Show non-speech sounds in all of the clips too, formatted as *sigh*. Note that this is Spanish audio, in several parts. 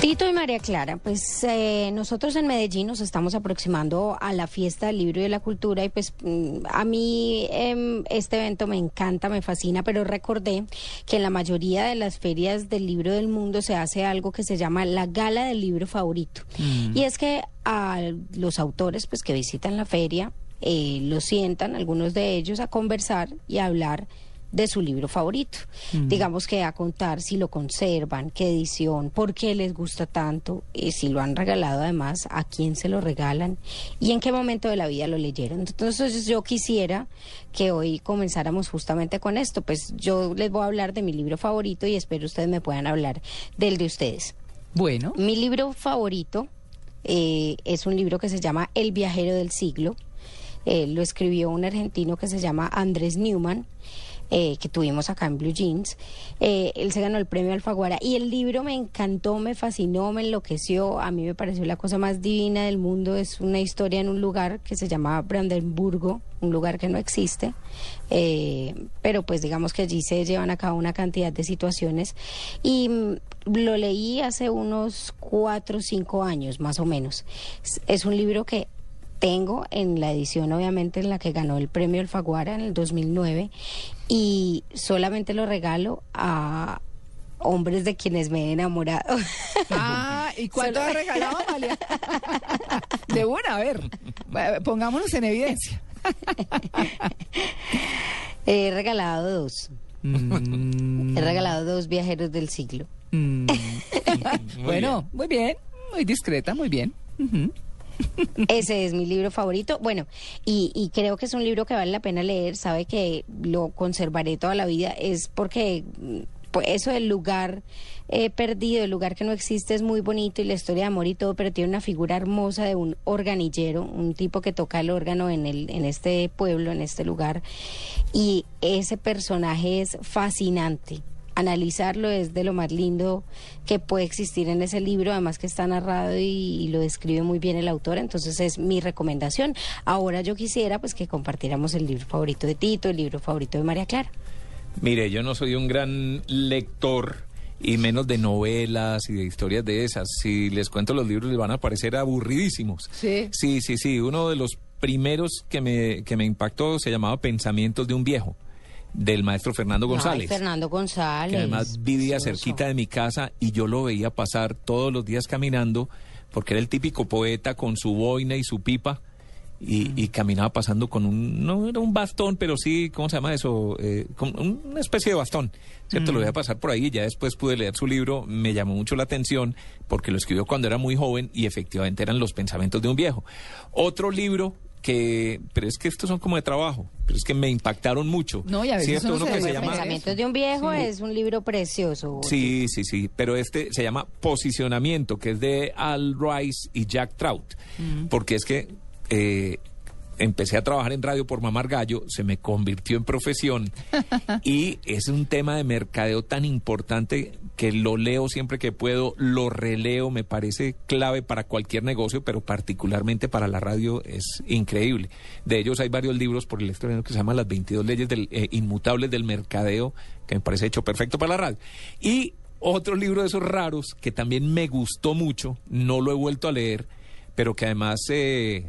Tito y María Clara, pues eh, nosotros en Medellín nos estamos aproximando a la fiesta del libro y de la cultura y pues mm, a mí em, este evento me encanta, me fascina, pero recordé que en la mayoría de las ferias del libro del mundo se hace algo que se llama la gala del libro favorito. Y es que a los autores pues que visitan la feria eh, los sientan, algunos de ellos, a conversar y a hablar de su libro favorito. Digamos que a contar si lo conservan, qué edición, por qué les gusta tanto, y si lo han regalado además, a quién se lo regalan y en qué momento de la vida lo leyeron. Entonces yo quisiera que hoy comenzáramos justamente con esto. Pues yo les voy a hablar de mi libro favorito y espero ustedes me puedan hablar del de ustedes. Bueno, Mi libro favorito eh, es un libro que se llama El viajero del siglo. Eh, lo escribió un argentino que se llama Andrés Newman. Eh, que tuvimos acá en Blue Jeans. Eh, él se ganó el premio Alfaguara y el libro me encantó, me fascinó, me enloqueció. A mí me pareció la cosa más divina del mundo. Es una historia en un lugar que se llama Brandenburgo, un lugar que no existe. Eh, pero pues digamos que allí se llevan a cabo una cantidad de situaciones. Y mm, lo leí hace unos cuatro o cinco años más o menos. Es, es un libro que tengo en la edición obviamente en la que ganó el premio Alfaguara en el 2009 y solamente lo regalo a hombres de quienes me he enamorado. *laughs* ah, ¿y cuánto Solo- ha regalado, Amalia? *laughs* De una, a ver, pongámonos en evidencia. *laughs* he regalado dos. He regalado dos viajeros del siglo. bueno, muy bien, muy discreta, muy bien. Ese es mi libro favorito. Bueno, y, creo que es un libro que vale la pena leer. Sabe que lo conservaré toda la vida. Es porque mm, pues eso del lugar eh, perdido, el lugar que no existe, es muy bonito y la historia de amor y todo, pero tiene una figura hermosa de un organillero, un tipo que toca el órgano en, el, en este pueblo, en este lugar. Y ese personaje es fascinante analizarlo es de lo más lindo que puede existir en ese libro, además que está narrado y, y lo describe muy bien el autor, entonces es mi recomendación. Ahora yo quisiera pues que compartiéramos el libro favorito de Tito, el libro favorito de María Clara. Mire, yo no soy un gran lector y menos de novelas y de historias de esas. Si les cuento los libros les van a parecer aburridísimos. Sí. Sí, sí, sí. Uno de los primeros que me, que me impactó se llamaba Pensamientos de un viejo, del maestro Fernando González. Ay, Fernando González. que además vivía cerquita de mi casa y yo lo veía pasar todos los días caminando, porque era el típico poeta con su boina y su pipa. Y, y caminaba pasando con un, no era un bastón, pero sí, ¿cómo se llama eso? Eh, con una especie de bastón, ¿cierto? Lo veía pasar por ahí y ya después pude leer su libro, me llamó mucho la atención porque lo escribió cuando era muy joven y efectivamente eran los pensamientos de un viejo. Otro libro que, pero es que estos son como de trabajo, pero es que me impactaron mucho. No, y a veces ¿cierto? uno que se llama... Pensamientos de un viejo es un libro precioso. Sí, sí, sí, pero este se llama Posicionamiento, que es de Al Rice y Jack Trout, porque es que eh, empecé a trabajar en radio por mamar gallo, se me convirtió en profesión *laughs* y es un tema de mercadeo tan importante que lo leo siempre que puedo, lo releo, me parece clave para cualquier negocio, pero particularmente para la radio es increíble. De ellos hay varios libros por el extranjero que se llaman Las 22 leyes del, eh, inmutables del mercadeo, que me parece hecho perfecto para la radio. Y otro libro de esos raros que también me gustó mucho, no lo he vuelto a leer, pero que además eh,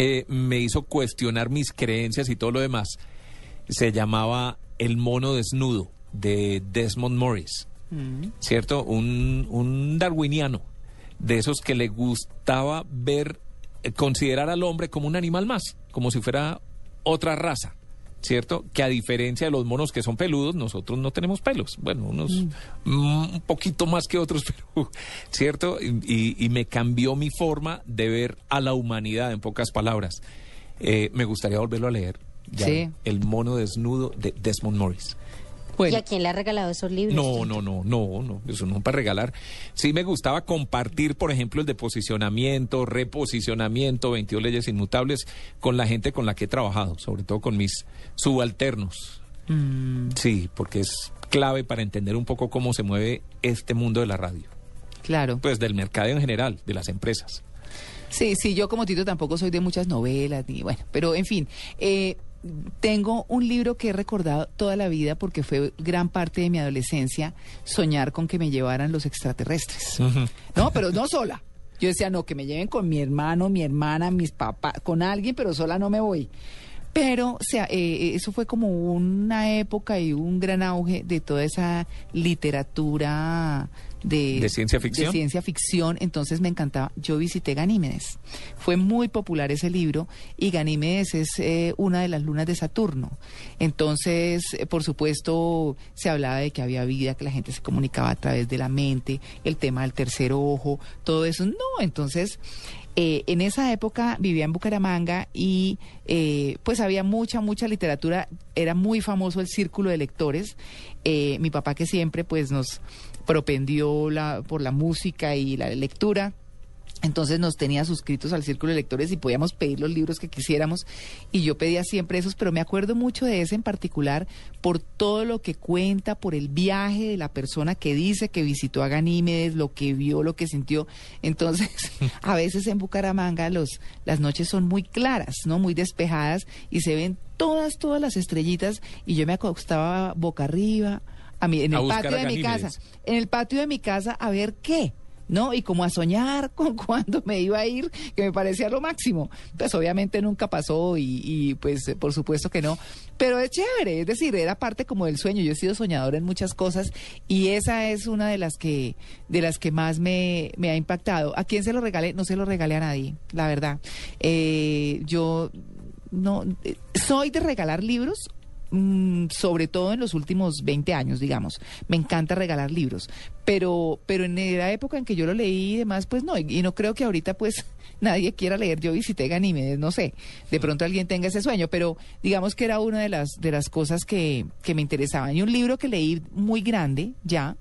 eh, me hizo cuestionar mis creencias y todo lo demás. Se llamaba El mono desnudo de Desmond Morris, ¿cierto? Un, un darwiniano, de esos que le gustaba ver, eh, considerar al hombre como un animal más, como si fuera otra raza. ¿Cierto? Que a diferencia de los monos que son peludos, nosotros no tenemos pelos. Bueno, unos mm, un poquito más que otros, *laughs* pero ¿cierto? Y, y- y me cambió mi forma de ver a la humanidad, en pocas palabras. Eh, me gustaría volverlo a leer. Ya, Sí. El mono desnudo de Desmond Morris. ¿Y a quién le ha regalado esos libros? No, no, no, no, no, eso no para regalar. Sí me gustaba compartir, por ejemplo, el de posicionamiento, reposicionamiento, 22 leyes inmutables con la gente con la que he trabajado, sobre todo con mis subalternos. Mm. Sí, porque es clave para entender un poco cómo se mueve este mundo de la radio. Claro. Pues del mercado en general, de las empresas. Sí, sí, yo como Tito tampoco soy de muchas novelas, ni bueno, pero en fin, eh, tengo un libro que he recordado toda la vida porque fue gran parte de mi adolescencia soñar con que me llevaran los extraterrestres. No, pero no sola. Yo decía, no, que me lleven con mi hermano, mi hermana, mis papás, con alguien, pero sola no me voy. Pero o sea, eh, eso fue como una época y un gran auge de toda esa literatura de, ¿De ciencia ficción? de ciencia ficción, entonces me encantaba. Yo visité Ganímedes. Fue muy popular ese libro y Ganímedes es eh, una de las lunas de Saturno. Entonces, eh, por supuesto, se hablaba de que había vida, que la gente se comunicaba a través de la mente, el tema del tercer ojo, todo eso. No, entonces eh, en esa época vivía en Bucaramanga y eh, pues había mucha, mucha literatura. Era muy famoso el círculo de lectores. Eh, mi papá que siempre pues nos propendió la, por la música y la lectura. Entonces nos tenía suscritos al círculo de lectores y podíamos pedir los libros que quisiéramos y yo pedía siempre esos, pero me acuerdo mucho de ese en particular por todo lo que cuenta, por el viaje de la persona que dice que visitó a Ganímedes, lo que vio, lo que sintió. Entonces, *laughs* a veces en Bucaramanga los, las noches son muy claras, ¿no? Muy despejadas y se ven todas, todas las estrellitas y yo me acostaba boca arriba a mí, en el patio de mi casa, en el patio de mi casa a ver qué. ¿no? Y como a soñar *laughs* con cuándo me iba a ir, que me parecía lo máximo. Pues obviamente nunca pasó y, y, pues por supuesto que no. Pero es chévere, es decir, era parte como del sueño. Yo he sido soñador en muchas cosas y esa es una de las que, de las que más me, me ha impactado. ¿A quién se lo regalé? No se lo regalé a nadie, la verdad. Eh, yo no eh, soy de regalar libros mm, sobre todo en los últimos 20 años, digamos. Me encanta regalar libros, pero pero en la época en que yo lo leí y demás, pues no, y, y no creo que ahorita pues *laughs* nadie quiera leer. Yo visité Ganímedes, no sé, de pronto alguien tenga ese sueño, pero digamos que era una de las de las cosas que, que me interesaban. Y un libro que leí muy grande ya,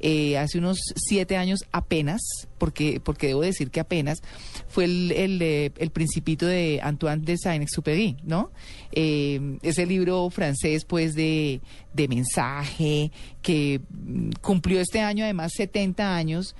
eh, hace unos siete años apenas, porque porque debo decir que apenas, fue el, el, eh, el Principito de Antoine de Saint-Exupéry, ¿no? Eh, ese libro francés, pues, de, de mensaje, que mm, cumplió este año además 70 años.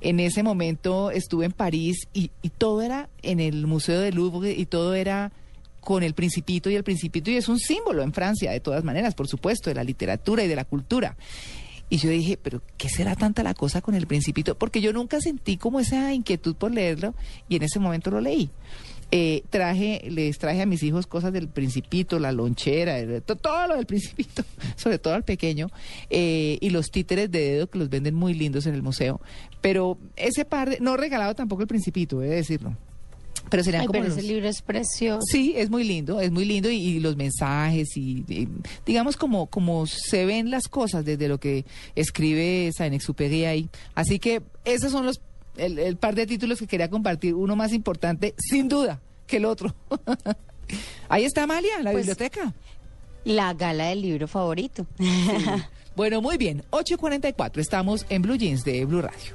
En ese momento estuve en París y, y todo era en el Museo del Louvre y todo era con el Principito y el Principito y es un símbolo en Francia, de todas maneras, por supuesto, de la literatura y de la cultura. Y yo dije, pero ¿qué será tanta la cosa con el Principito? Porque yo nunca sentí como esa inquietud por leerlo y en ese momento lo leí. Eh, traje, les traje a mis hijos cosas del Principito, la lonchera, el- to- todo lo del Principito, *laughs* sobre todo al pequeño, eh, y los títeres de dedo que los venden muy lindos en el museo. Pero ese par de, no he regalado tampoco el Principito, he de decirlo. Pero serían Ay, como pero los- ese libro es precioso. Sí, es muy lindo, es muy lindo y, y los mensajes y, y digamos como como se ven las cosas desde lo que escribe Saint-Exupéry ahí. Así que esos son los el, el par de títulos que quería compartir, uno más importante sin duda que el otro. *laughs* ahí está Amalia, la Pues- biblioteca. La gala del libro favorito. Bueno, muy bien, 8.44, estamos en Blue Jeans de Blue Radio.